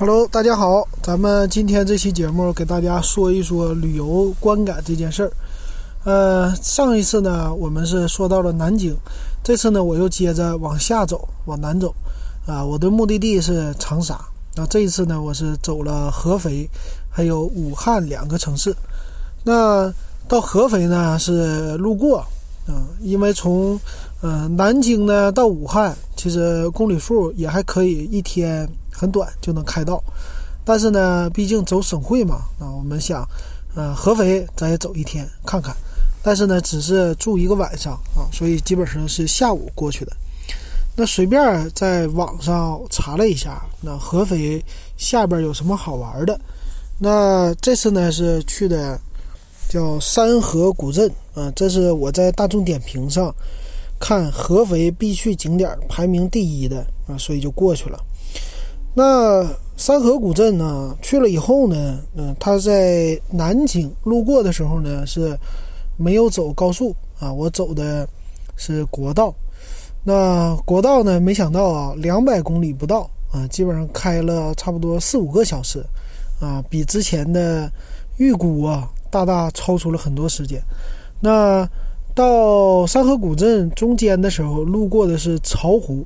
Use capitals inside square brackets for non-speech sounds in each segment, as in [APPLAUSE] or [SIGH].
Hello，大家好，咱们今天这期节目给大家说一说旅游观感这件事儿。呃，上一次呢，我们是说到了南京，这次呢，我又接着往下走，往南走。啊，我的目的地是长沙。那这一次呢，我是走了合肥，还有武汉两个城市。那到合肥呢是路过，啊，因为从呃南京呢到武汉，其实公里数也还可以，一天很短就能开到。但是呢，毕竟走省会嘛，啊，我们想，呃，合肥咱也走一天看看。但是呢，只是住一个晚上啊，所以基本上是下午过去的。那随便在网上查了一下，那合肥下边有什么好玩的？那这次呢是去的叫山河古镇啊，这是我在大众点评上看合肥必去景点排名第一的啊，所以就过去了。那山河古镇呢，去了以后呢，嗯，他在南京路过的时候呢是没有走高速啊，我走的是国道。那国道呢？没想到啊，两百公里不到啊，基本上开了差不多四五个小时，啊，比之前的预估啊，大大超出了很多时间。那到山河古镇中间的时候，路过的是巢湖。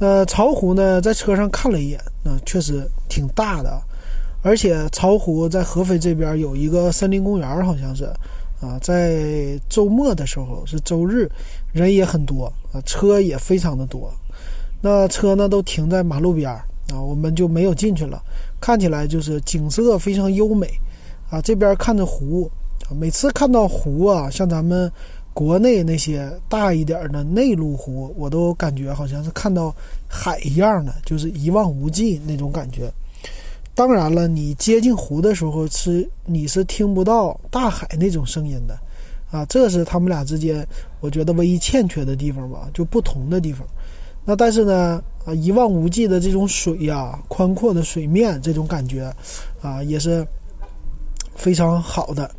呃，巢湖呢，在车上看了一眼，啊，确实挺大的，而且巢湖在合肥这边有一个森林公园，好像是。啊，在周末的时候是周日，人也很多啊，车也非常的多。那车呢都停在马路边儿啊，我们就没有进去了。看起来就是景色非常优美啊，这边看着湖，每次看到湖啊，像咱们国内那些大一点的内陆湖，我都感觉好像是看到海一样的，就是一望无际那种感觉。当然了，你接近湖的时候是你是听不到大海那种声音的，啊，这是他们俩之间我觉得唯一欠缺的地方吧，就不同的地方。那但是呢，啊，一望无际的这种水呀，宽阔的水面这种感觉，啊，也是非常好的，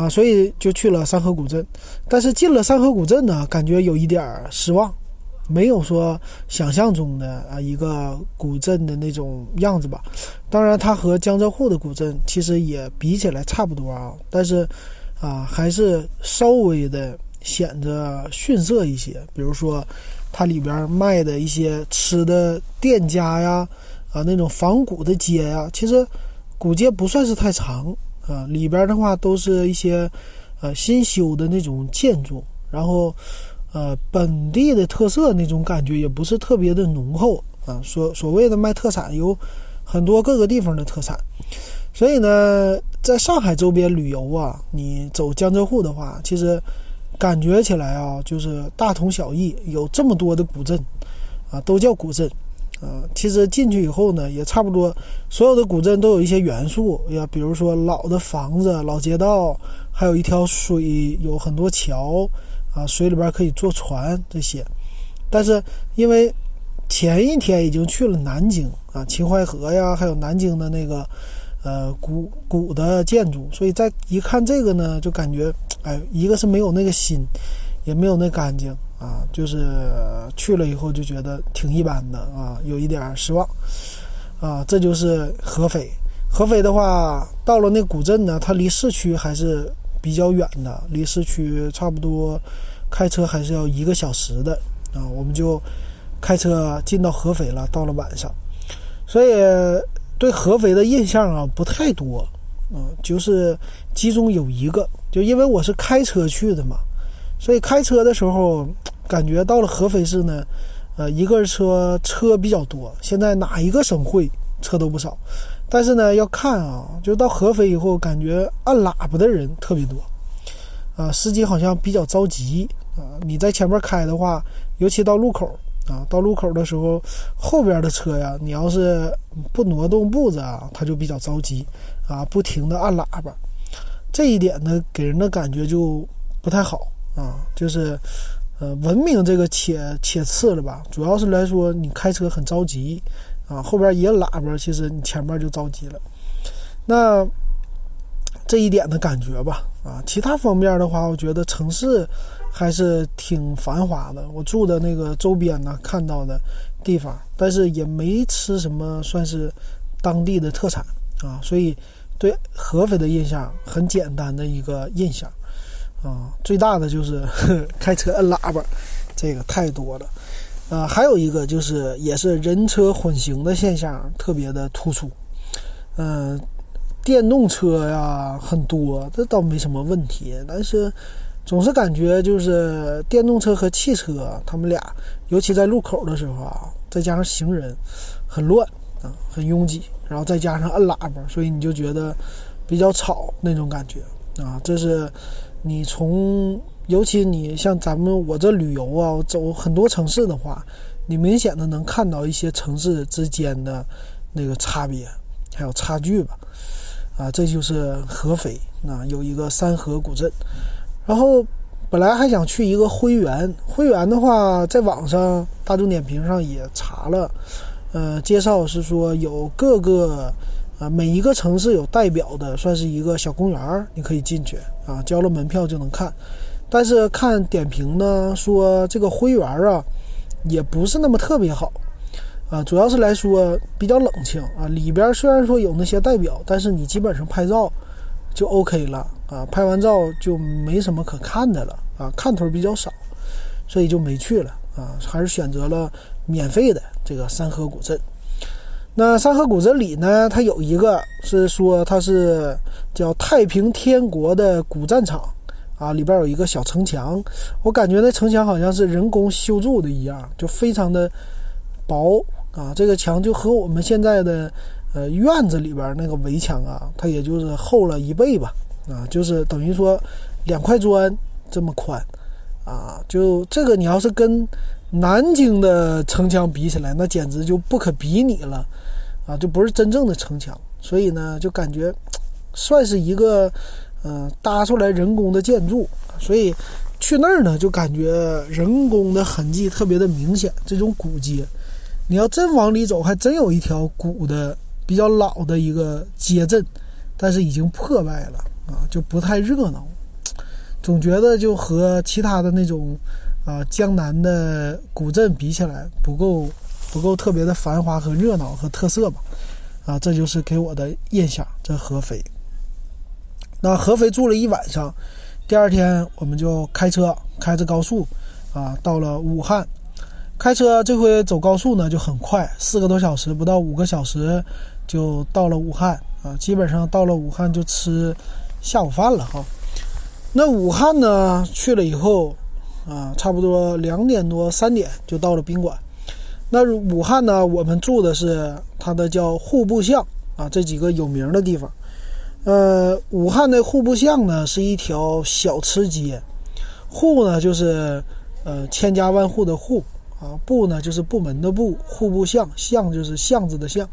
啊，所以就去了山河古镇。但是进了山河古镇呢，感觉有一点失望。没有说想象中的啊一个古镇的那种样子吧，当然它和江浙沪的古镇其实也比起来差不多啊，但是啊还是稍微的显着逊色一些。比如说它里边卖的一些吃的店家呀，啊那种仿古的街呀，其实古街不算是太长啊，里边的话都是一些呃新修的那种建筑，然后。呃，本地的特色那种感觉也不是特别的浓厚啊。所所谓的卖特产，有很多各个地方的特产。所以呢，在上海周边旅游啊，你走江浙沪的话，其实感觉起来啊，就是大同小异。有这么多的古镇啊，都叫古镇啊。其实进去以后呢，也差不多，所有的古镇都有一些元素呀，比如说老的房子、老街道，还有一条水，有很多桥。啊，水里边可以坐船这些，但是因为前一天已经去了南京啊，秦淮河呀，还有南京的那个呃古古的建筑，所以在一看这个呢，就感觉哎，一个是没有那个心，也没有那干净啊，就是去了以后就觉得挺一般的啊，有一点失望啊。这就是合肥，合肥的话，到了那古镇呢，它离市区还是。比较远的，离市区差不多开车还是要一个小时的啊。我们就开车进到合肥了。到了晚上，所以对合肥的印象啊不太多啊，就是其中有一个，就因为我是开车去的嘛，所以开车的时候感觉到了合肥市呢，呃，一个车车比较多。现在哪一个省会车都不少。但是呢，要看啊，就到合肥以后，感觉按喇叭的人特别多，啊，司机好像比较着急啊。你在前面开的话，尤其到路口啊，到路口的时候，后边的车呀，你要是不挪动步子啊，他就比较着急啊，不停的按喇叭。这一点呢，给人的感觉就不太好啊，就是，呃，文明这个且且次了吧，主要是来说你开车很着急。啊，后边也喇叭，其实你前面就着急了。那这一点的感觉吧，啊，其他方面的话，我觉得城市还是挺繁华的。我住的那个周边呢，看到的地方，但是也没吃什么算是当地的特产啊，所以对合肥的印象很简单的一个印象啊。最大的就是 [LAUGHS] 开车摁喇叭，这个太多了啊。还有一个就是也是人车混行的现象特别的突出，嗯，电动车呀很多，这倒没什么问题，但是。总是感觉就是电动车和汽车，他们俩，尤其在路口的时候啊，再加上行人，很乱啊，很拥挤，然后再加上摁喇叭，所以你就觉得比较吵那种感觉啊。这是你从，尤其你像咱们我这旅游啊，走很多城市的话，你明显的能看到一些城市之间的那个差别，还有差距吧。啊，这就是合肥啊，有一个三河古镇。然后，本来还想去一个辉园。辉园的话，在网上大众点评上也查了，呃，介绍是说有各个，啊，每一个城市有代表的，算是一个小公园你可以进去啊，交了门票就能看。但是看点评呢，说这个灰园啊，也不是那么特别好，啊，主要是来说比较冷清啊。里边虽然说有那些代表，但是你基本上拍照就 OK 了。啊，拍完照就没什么可看的了啊，看头比较少，所以就没去了啊，还是选择了免费的这个三河古镇。那山河古镇里呢，它有一个是说它是叫太平天国的古战场啊，里边有一个小城墙，我感觉那城墙好像是人工修筑的一样，就非常的薄啊，这个墙就和我们现在的呃院子里边那个围墙啊，它也就是厚了一倍吧。啊，就是等于说两块砖这么宽，啊，就这个你要是跟南京的城墙比起来，那简直就不可比拟了，啊，就不是真正的城墙，所以呢，就感觉算是一个嗯搭出来人工的建筑，所以去那儿呢，就感觉人工的痕迹特别的明显。这种古街，你要真往里走，还真有一条古的比较老的一个街镇，但是已经破败了。啊，就不太热闹，总觉得就和其他的那种啊江南的古镇比起来，不够不够特别的繁华和热闹和特色吧。啊，这就是给我的印象。这合肥，那合肥住了一晚上，第二天我们就开车开着高速啊到了武汉。开车这回走高速呢就很快，四个多小时，不到五个小时就到了武汉啊。基本上到了武汉就吃。下午饭了哈，那武汉呢？去了以后，啊，差不多两点多三点就到了宾馆。那武汉呢？我们住的是它的叫户部巷啊，这几个有名的地方。呃，武汉的户部巷呢是一条小吃街，户呢就是呃千家万户的户啊，部呢就是部门的部，户部巷巷就是巷子的巷，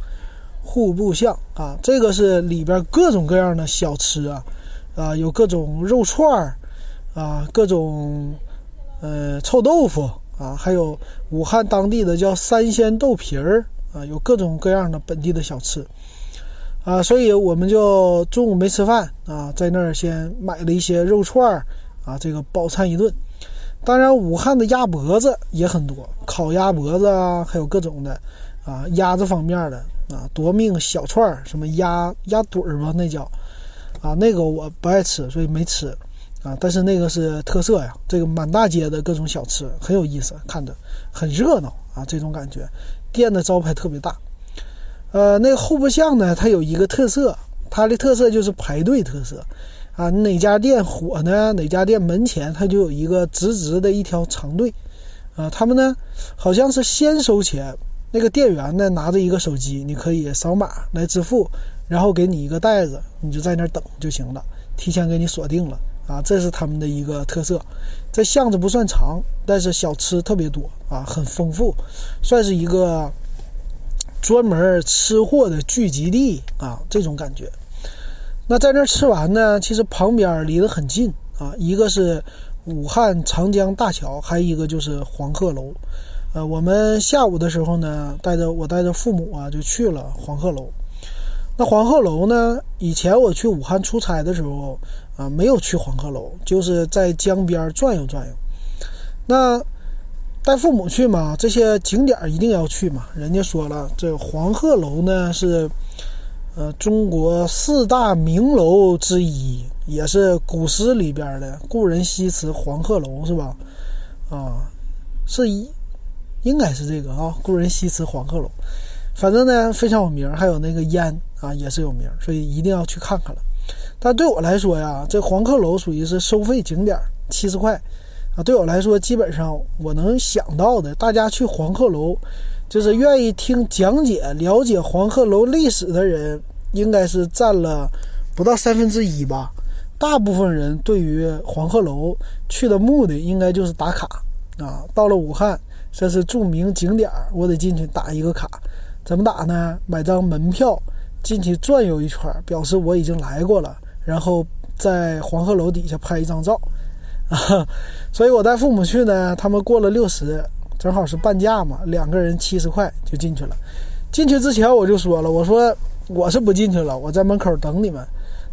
户部巷啊，这个是里边各种各样的小吃啊。啊，有各种肉串儿，啊，各种呃臭豆腐啊，还有武汉当地的叫三鲜豆皮儿啊，有各种各样的本地的小吃啊，所以我们就中午没吃饭啊，在那儿先买了一些肉串儿啊，这个饱餐一顿。当然，武汉的鸭脖子也很多，烤鸭脖子啊，还有各种的啊，鸭子方面的啊，夺命小串儿，什么鸭鸭腿儿吧，那叫。啊，那个我不爱吃，所以没吃，啊，但是那个是特色呀，这个满大街的各种小吃很有意思，看着很热闹啊，这种感觉，店的招牌特别大，呃，那个户部巷呢，它有一个特色，它的特色就是排队特色，啊，哪家店火呢？哪家店门前它就有一个直直的一条长队，啊，他们呢好像是先收钱，那个店员呢拿着一个手机，你可以扫码来支付。然后给你一个袋子，你就在那儿等就行了，提前给你锁定了啊，这是他们的一个特色。这巷子不算长，但是小吃特别多啊，很丰富，算是一个专门吃货的聚集地啊，这种感觉。那在那儿吃完呢，其实旁边离得很近啊，一个是武汉长江大桥，还有一个就是黄鹤楼。呃，我们下午的时候呢，带着我带着父母啊，就去了黄鹤楼。那黄鹤楼呢？以前我去武汉出差的时候啊，没有去黄鹤楼，就是在江边转悠转悠。那带父母去嘛，这些景点一定要去嘛。人家说了，这黄鹤楼呢是呃，中国四大名楼之一，也是古诗里边的“故人西辞黄鹤楼”，是吧？啊，是一，应该是这个啊，“故人西辞黄鹤楼”。反正呢，非常有名。还有那个烟啊，也是有名，所以一定要去看看了。但对我来说呀，这黄鹤楼属于是收费景点，七十块啊。对我来说，基本上我能想到的，大家去黄鹤楼。就是愿意听讲解、了解黄鹤楼历史的人，应该是占了不到三分之一吧。大部分人对于黄鹤楼去的目的，应该就是打卡啊。到了武汉，这是著名景点，我得进去打一个卡。怎么打呢？买张门票进去转悠一圈，表示我已经来过了，然后在黄鹤楼底下拍一张照啊。[LAUGHS] 所以我带父母去呢，他们过了六十。正好是半价嘛，两个人七十块就进去了。进去之前我就说了，我说我是不进去了，我在门口等你们。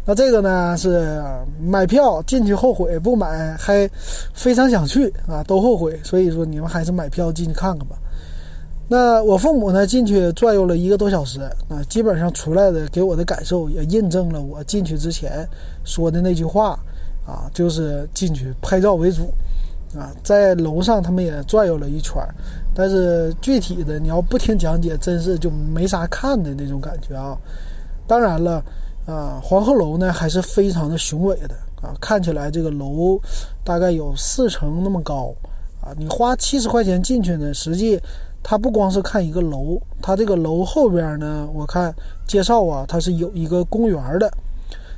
那这个呢是买票进去后悔，不买还非常想去啊，都后悔。所以说你们还是买票进去看看吧。那我父母呢进去转悠了一个多小时啊，基本上出来的给我的感受也印证了我进去之前说的那句话啊，就是进去拍照为主。啊，在楼上他们也转悠了一圈，但是具体的你要不听讲解，真是就没啥看的那种感觉啊。当然了，啊，黄鹤楼呢还是非常的雄伟的啊，看起来这个楼大概有四层那么高啊。你花七十块钱进去呢，实际它不光是看一个楼，它这个楼后边呢，我看介绍啊，它是有一个公园的。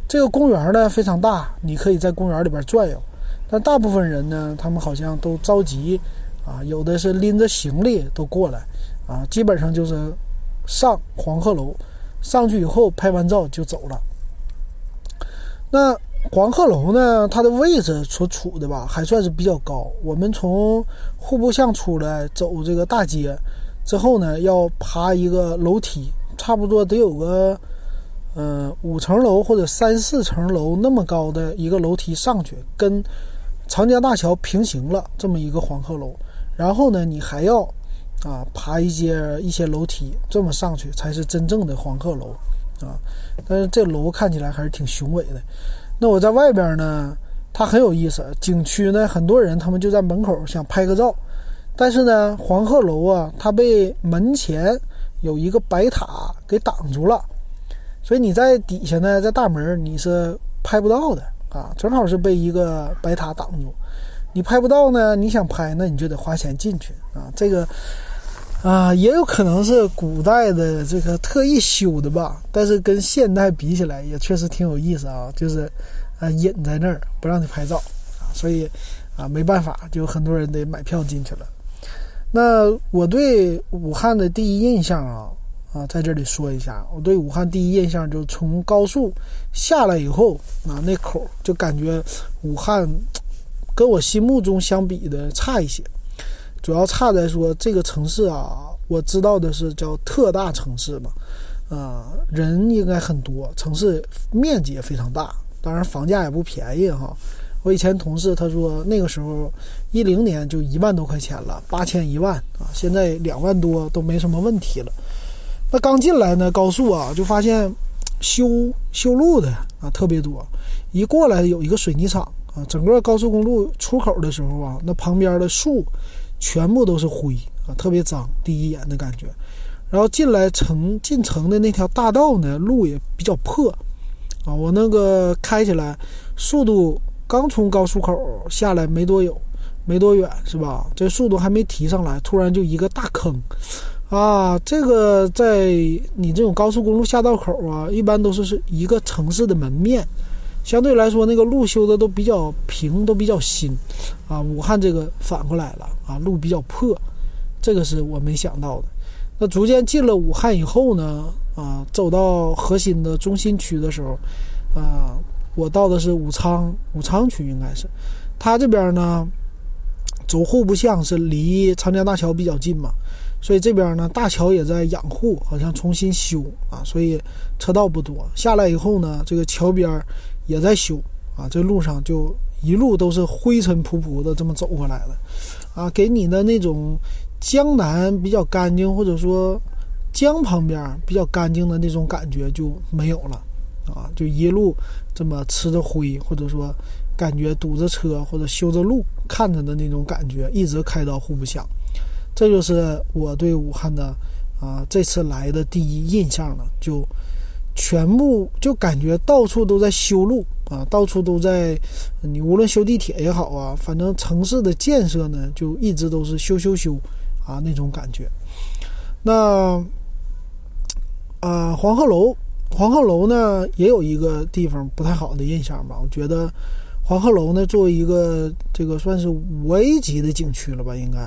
这个公园呢非常大，你可以在公园里边转悠。但大部分人呢，他们好像都着急，啊，有的是拎着行李都过来，啊，基本上就是上黄鹤楼，上去以后拍完照就走了。那黄鹤楼呢，它的位置所处的吧，还算是比较高。我们从户部巷出来走这个大街之后呢，要爬一个楼梯，差不多得有个。嗯，五层楼或者三四层楼那么高的一个楼梯上去，跟长江大桥平行了这么一个黄鹤楼。然后呢，你还要啊爬一些一些楼梯，这么上去才是真正的黄鹤楼啊。但是这楼看起来还是挺雄伟的。那我在外边呢，它很有意思。景区呢，很多人他们就在门口想拍个照，但是呢，黄鹤楼啊，它被门前有一个白塔给挡住了。所以你在底下呢，在大门你是拍不到的啊，正好是被一个白塔挡住，你拍不到呢。你想拍，那你就得花钱进去啊。这个啊，也有可能是古代的这个特意修的吧。但是跟现代比起来，也确实挺有意思啊。就是啊，隐在那儿不让你拍照啊，所以啊，没办法，就很多人得买票进去了。那我对武汉的第一印象啊。啊，在这里说一下，我对武汉第一印象就是从高速下来以后啊，那口就感觉武汉跟我心目中相比的差一些，主要差在说这个城市啊，我知道的是叫特大城市嘛，啊，人应该很多，城市面积也非常大，当然房价也不便宜哈。我以前同事他说那个时候一零年就一万多块钱了，八千一万啊，现在两万多都没什么问题了。那刚进来呢，高速啊，就发现修修路的啊特别多。一过来有一个水泥厂啊，整个高速公路出口的时候啊，那旁边的树全部都是灰啊，特别脏，第一眼的感觉。然后进来城进城的那条大道呢，路也比较破啊。我那个开起来速度刚从高速口下来没多有，没多远是吧？这速度还没提上来，突然就一个大坑。啊，这个在你这种高速公路下道口啊，一般都是是一个城市的门面，相对来说那个路修的都比较平，都比较新。啊，武汉这个反过来了啊，路比较破，这个是我没想到的。那逐渐进了武汉以后呢，啊，走到核心的中心区的时候，啊，我到的是武昌，武昌区应该是，它这边呢，走户部巷是离长江大桥比较近嘛。所以这边呢，大桥也在养护，好像重新修啊，所以车道不多。下来以后呢，这个桥边也在修啊，这路上就一路都是灰尘扑扑的这么走过来的，啊，给你的那种江南比较干净，或者说江旁边比较干净的那种感觉就没有了啊，就一路这么吃着灰，或者说感觉堵着车或者修着路看着的那种感觉，一直开到户部巷。这就是我对武汉的啊这次来的第一印象了，就全部就感觉到处都在修路啊，到处都在你无论修地铁也好啊，反正城市的建设呢就一直都是修修修啊那种感觉。那啊黄鹤楼，黄鹤楼呢也有一个地方不太好的印象吧，我觉得黄鹤楼呢作为一个这个算是五 A 级的景区了吧，应该。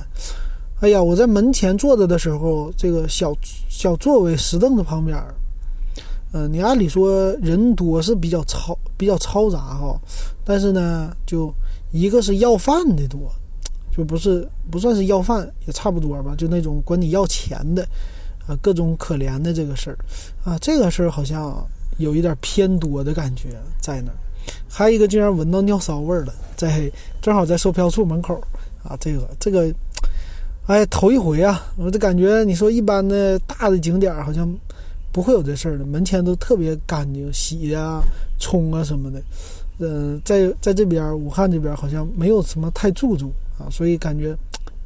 哎呀，我在门前坐着的时候，这个小小座位石凳子旁边，嗯，你按理说人多是比较嘈比较嘈杂哈，但是呢，就一个是要饭的多，就不是不算是要饭也差不多吧，就那种管你要钱的，啊，各种可怜的这个事儿，啊，这个事儿好像有一点偏多的感觉在那儿，还有一个竟然闻到尿骚味儿了，在正好在售票处门口，啊，这个 [LAUGHS] 这个。哎，头一回啊，我就感觉你说一般的大的景点好像不会有这事儿的，门前都特别干净，洗呀、冲啊什么的。嗯，在在这边武汉这边好像没有什么太注重啊，所以感觉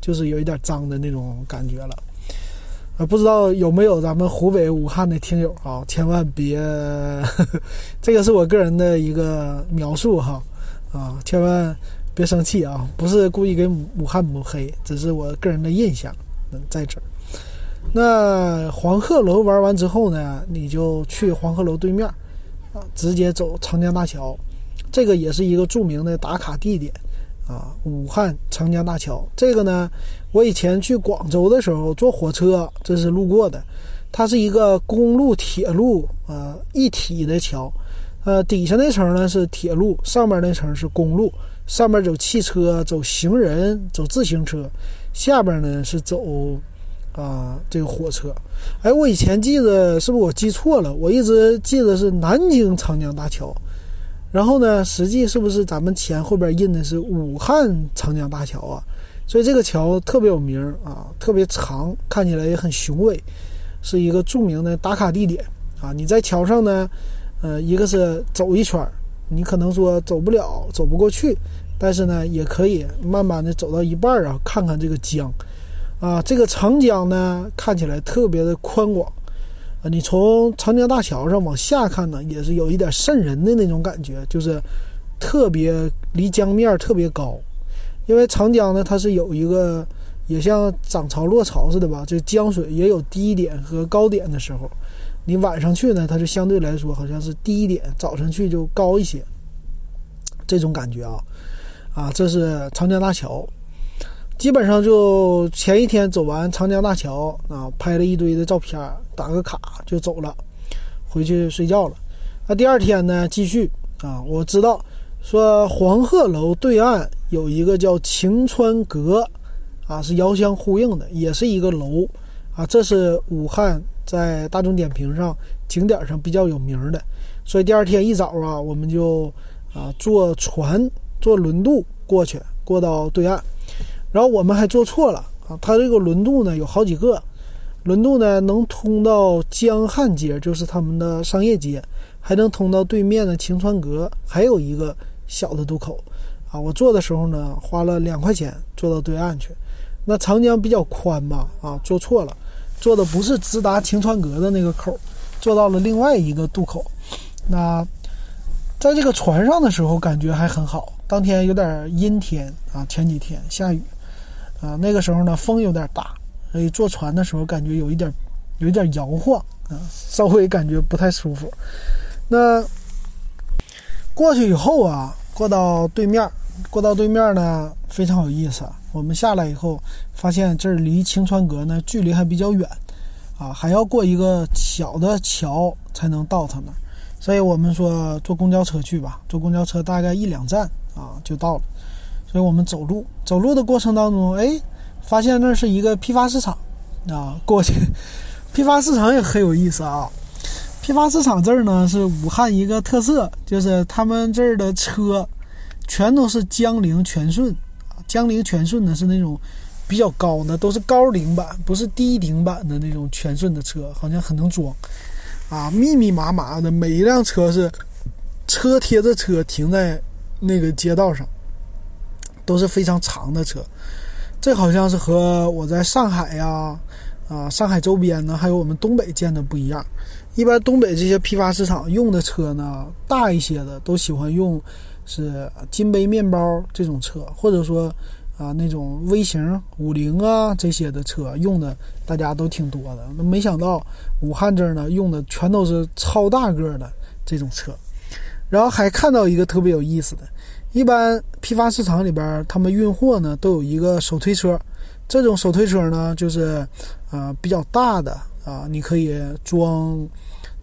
就是有一点脏的那种感觉了。啊，不知道有没有咱们湖北武汉的听友啊？千万别，[LAUGHS] 这个是我个人的一个描述哈，啊，千万。别生气啊，不是故意给武汉抹黑，只是我个人的印象。嗯，在这儿。那黄鹤楼玩完之后呢，你就去黄鹤楼对面，啊，直接走长江大桥，这个也是一个著名的打卡地点，啊，武汉长江大桥。这个呢，我以前去广州的时候坐火车，这是路过的，它是一个公路铁路啊一体的桥，呃，底下那层呢是铁路，上面那层是公路。上面走汽车，走行人，走自行车，下边呢是走啊这个火车。哎，我以前记得是不是我记错了？我一直记得是南京长江大桥，然后呢，实际是不是咱们前后边印的是武汉长江大桥啊？所以这个桥特别有名啊，特别长，看起来也很雄伟，是一个著名的打卡地点啊。你在桥上呢，呃，一个是走一圈你可能说走不了，走不过去，但是呢，也可以慢慢的走到一半啊，看看这个江，啊，这个长江呢，看起来特别的宽广，啊，你从长江大桥上往下看呢，也是有一点渗人的那种感觉，就是特别离江面特别高，因为长江呢，它是有一个也像涨潮落潮似的吧，这江水也有低点和高点的时候。你晚上去呢，它就相对来说好像是低一点，早晨去就高一些，这种感觉啊，啊，这是长江大桥，基本上就前一天走完长江大桥啊，拍了一堆的照片，打个卡就走了，回去睡觉了。那第二天呢，继续啊，我知道说黄鹤楼对岸有一个叫晴川阁，啊，是遥相呼应的，也是一个楼啊，这是武汉。在大众点评上景点上比较有名的，所以第二天一早啊，我们就啊坐船坐轮渡过去，过到对岸。然后我们还坐错了啊，它这个轮渡呢有好几个，轮渡呢能通到江汉街，就是他们的商业街，还能通到对面的晴川阁，还有一个小的渡口啊。我坐的时候呢，花了两块钱坐到对岸去。那长江比较宽嘛，啊，坐错了。坐的不是直达晴川阁的那个口，坐到了另外一个渡口。那在这个船上的时候，感觉还很好。当天有点阴天啊，前几天下雨啊，那个时候呢风有点大，所以坐船的时候感觉有一点有一点摇晃啊，稍微感觉不太舒服。那过去以后啊，过到对面，过到对面呢非常有意思。我们下来以后，发现这儿离晴川阁呢距离还比较远，啊，还要过一个小的桥才能到它那儿，所以我们说坐公交车去吧，坐公交车大概一两站啊就到了，所以我们走路，走路的过程当中，哎，发现那是一个批发市场，啊，过去，[LAUGHS] 批发市场也很有意思啊，批发市场这儿呢是武汉一个特色，就是他们这儿的车全都是江铃全顺。江铃全顺呢是那种比较高的，都是高顶版，不是低顶版的那种全顺的车，好像很能装啊，密密麻麻的，每一辆车是车贴着车停在那个街道上，都是非常长的车。这好像是和我在上海呀，啊，上海周边呢，还有我们东北见的不一样。一般东北这些批发市场用的车呢，大一些的都喜欢用是金杯面包这种车，或者说啊那种微型五菱啊这些的车用的大家都挺多的。那没想到武汉这儿呢用的全都是超大个的这种车，然后还看到一个特别有意思的。一般批发市场里边，他们运货呢都有一个手推车，这种手推车呢就是，呃比较大的啊，你可以装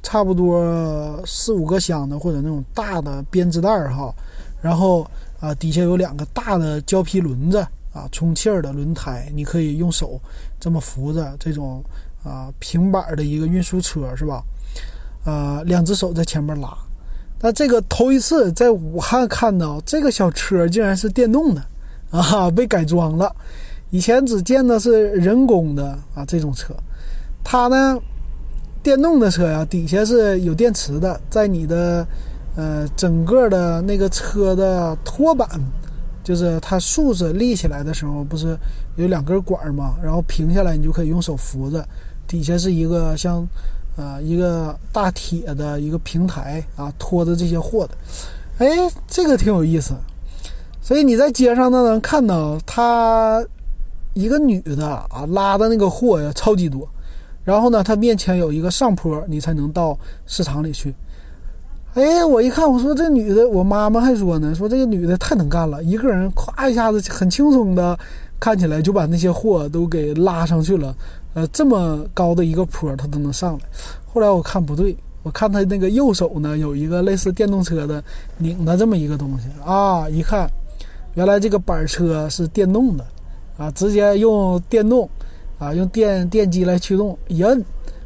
差不多四五个箱的或者那种大的编织袋儿哈，然后啊底下有两个大的胶皮轮子啊，充气儿的轮胎，你可以用手这么扶着这种啊平板的一个运输车是吧？啊，两只手在前面拉。那这个头一次在武汉看到这个小车，竟然是电动的，啊，被改装了。以前只见的是人工的啊，这种车，它呢，电动的车呀，底下是有电池的，在你的呃整个的那个车的托板，就是它竖着立起来的时候，不是有两根管吗？然后平下来，你就可以用手扶着，底下是一个像。啊，一个大铁的一个平台啊，拖着这些货的，哎，这个挺有意思。所以你在街上呢能看到他一个女的啊拉的那个货呀超级多，然后呢，他面前有一个上坡，你才能到市场里去。哎，我一看，我说这女的，我妈妈还说呢，说这个女的太能干了，一个人咵一下子很轻松的，看起来就把那些货都给拉上去了。呃，这么高的一个坡，他都能上来。后来我看不对，我看他那个右手呢，有一个类似电动车的拧的这么一个东西啊。一看，原来这个板车是电动的啊，直接用电动啊，用电电机来驱动，一摁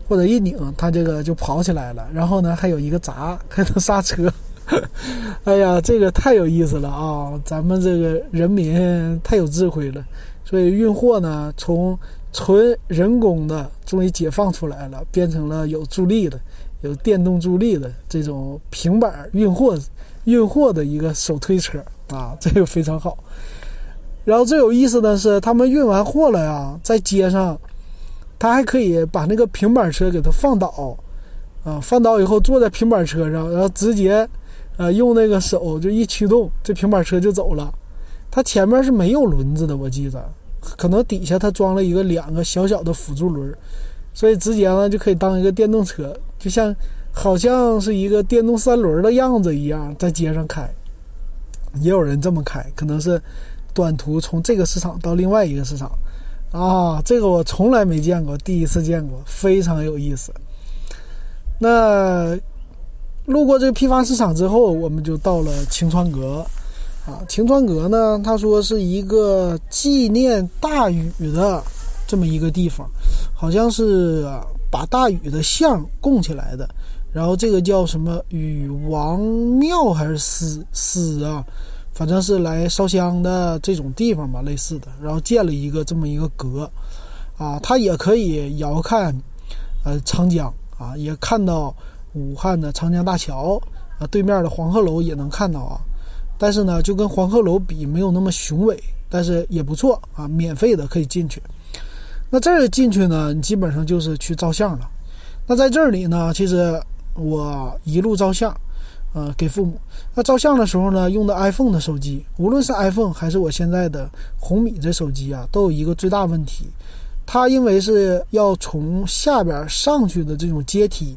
或者一拧，它这个就跑起来了。然后呢，还有一个闸，还能刹车。[LAUGHS] 哎呀，这个太有意思了啊！咱们这个人民太有智慧了。所以运货呢，从纯人工的终于解放出来了，变成了有助力的、有电动助力的这种平板运货、运货的一个手推车啊，这个非常好。然后最有意思的是，他们运完货了呀，在街上，他还可以把那个平板车给它放倒啊，放倒以后坐在平板车上，然后直接呃用那个手就一驱动，这平板车就走了。它前面是没有轮子的，我记着。可能底下它装了一个两个小小的辅助轮，所以直接呢就可以当一个电动车，就像好像是一个电动三轮的样子一样，在街上开。也有人这么开，可能是短途从这个市场到另外一个市场啊，这个我从来没见过，第一次见过，非常有意思。那路过这个批发市场之后，我们就到了晴川阁。啊，晴川阁呢？他说是一个纪念大禹的这么一个地方，好像是把大禹的像供起来的。然后这个叫什么禹王庙还是司司啊？反正是来烧香的这种地方吧，类似的。然后建了一个这么一个阁，啊，它也可以遥看呃长江啊，也看到武汉的长江大桥啊，对面的黄鹤楼也能看到啊。但是呢，就跟黄鹤楼比没有那么雄伟，但是也不错啊，免费的可以进去。那这儿进去呢，你基本上就是去照相了。那在这里呢，其实我一路照相，呃，给父母。那照相的时候呢，用的 iPhone 的手机，无论是 iPhone 还是我现在的红米这手机啊，都有一个最大问题，它因为是要从下边上去的这种阶梯，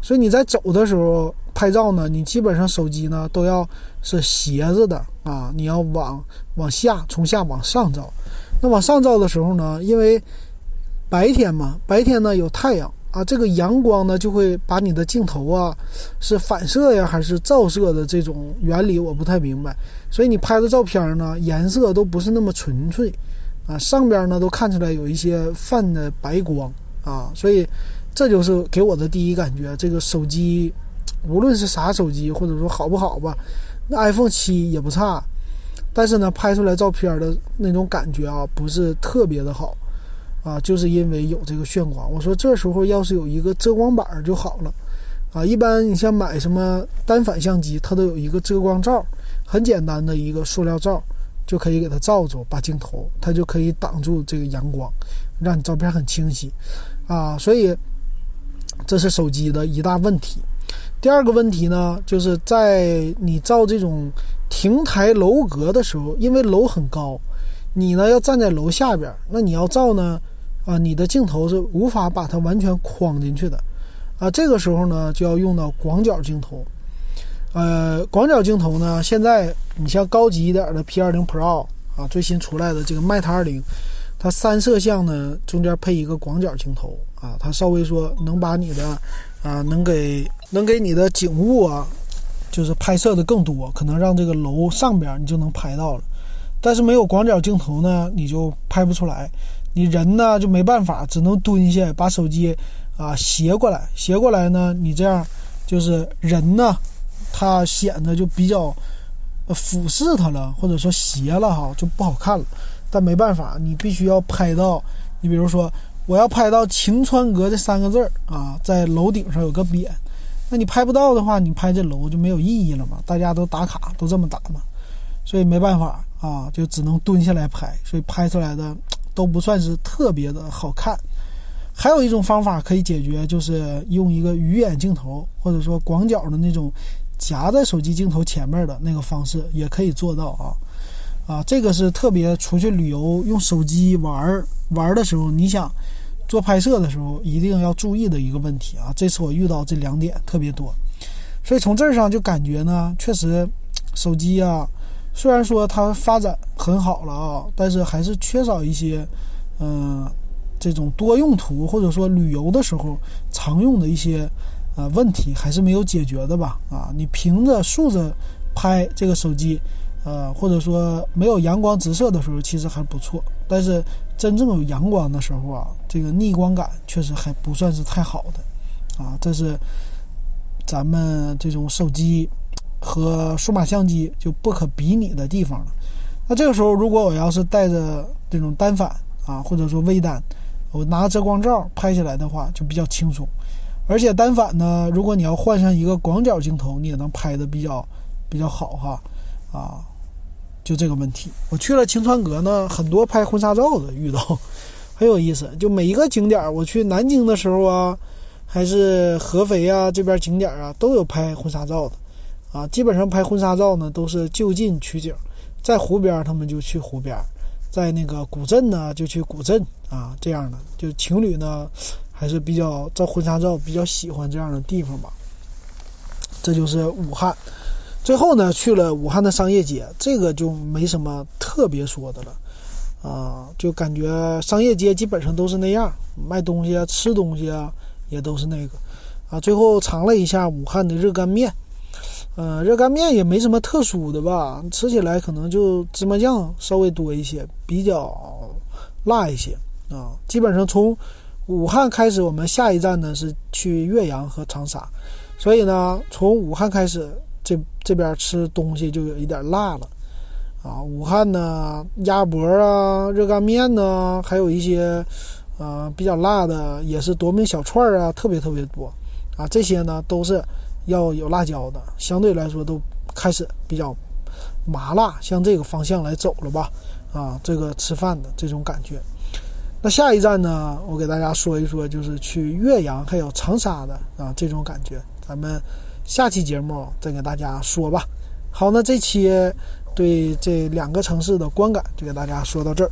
所以你在走的时候。拍照呢，你基本上手机呢都要是斜着的啊，你要往往下从下往上照。那往上照的时候呢，因为白天嘛，白天呢有太阳啊，这个阳光呢就会把你的镜头啊是反射呀还是照射的这种原理我不太明白，所以你拍的照片呢颜色都不是那么纯粹啊，上边呢都看出来有一些泛的白光啊，所以这就是给我的第一感觉，这个手机。无论是啥手机，或者说好不好吧，那 iPhone 七也不差。但是呢，拍出来照片的那种感觉啊，不是特别的好啊，就是因为有这个眩光。我说这时候要是有一个遮光板就好了啊。一般你像买什么单反相机，它都有一个遮光罩，很简单的一个塑料罩，就可以给它罩住，把镜头它就可以挡住这个阳光，让你照片很清晰啊。所以这是手机的一大问题。第二个问题呢，就是在你照这种亭台楼阁的时候，因为楼很高，你呢要站在楼下边，那你要照呢，啊，你的镜头是无法把它完全框进去的，啊，这个时候呢就要用到广角镜头，呃，广角镜头呢，现在你像高级一点的 P 二零 Pro 啊，最新出来的这个 Mate 二零，它三摄像呢中间配一个广角镜头啊，它稍微说能把你的啊能给。能给你的景物啊，就是拍摄的更多，可能让这个楼上边你就能拍到了。但是没有广角镜头呢，你就拍不出来。你人呢就没办法，只能蹲下，把手机啊斜过来，斜过来呢，你这样就是人呢，它显得就比较俯视它了，或者说斜了哈，就不好看了。但没办法，你必须要拍到。你比如说，我要拍到“晴川阁”这三个字儿啊，在楼顶上有个匾。那你拍不到的话，你拍这楼就没有意义了嘛？大家都打卡，都这么打嘛，所以没办法啊，就只能蹲下来拍，所以拍出来的 [TSK] 都不算是特别的好看。还有一种方法可以解决，就是用一个鱼眼镜头，或者说广角的那种夹在手机镜头前面的那个方式，也可以做到啊啊，这个是特别出去旅游用手机玩玩的时候，你想。做拍摄的时候一定要注意的一个问题啊！这次我遇到这两点特别多，所以从这儿上就感觉呢，确实手机啊，虽然说它发展很好了啊，但是还是缺少一些嗯这种多用途或者说旅游的时候常用的一些呃问题，还是没有解决的吧？啊，你平着竖着拍这个手机，呃，或者说没有阳光直射的时候，其实还不错，但是。真正有阳光的时候啊，这个逆光感确实还不算是太好的，啊，这是咱们这种手机和数码相机就不可比拟的地方了。那这个时候，如果我要是带着这种单反啊，或者说微单，我拿遮光罩拍起来的话，就比较轻松。而且单反呢，如果你要换上一个广角镜头，你也能拍的比较比较好哈，啊。就这个问题，我去了晴川阁呢，很多拍婚纱照的遇到，[LAUGHS] 很有意思。就每一个景点，我去南京的时候啊，还是合肥啊这边景点啊，都有拍婚纱照的，啊，基本上拍婚纱照呢都是就近取景，在湖边他们就去湖边，在那个古镇呢就去古镇啊，这样的就情侣呢还是比较照婚纱照比较喜欢这样的地方吧。这就是武汉。最后呢，去了武汉的商业街，这个就没什么特别说的了，啊，就感觉商业街基本上都是那样，卖东西啊、吃东西啊，也都是那个，啊，最后尝了一下武汉的热干面，呃，热干面也没什么特殊的吧，吃起来可能就芝麻酱稍微多一些，比较辣一些，啊，基本上从武汉开始，我们下一站呢是去岳阳和长沙，所以呢，从武汉开始。这这边吃东西就有一点辣了，啊，武汉呢鸭脖啊、热干面呢，还有一些，呃，比较辣的，也是夺命小串儿啊，特别特别多，啊，这些呢都是要有辣椒的，相对来说都开始比较麻辣，向这个方向来走了吧，啊，这个吃饭的这种感觉。那下一站呢，我给大家说一说，就是去岳阳还有长沙的啊这种感觉，咱们。下期节目再给大家说吧。好，那这期对这两个城市的观感就给大家说到这儿。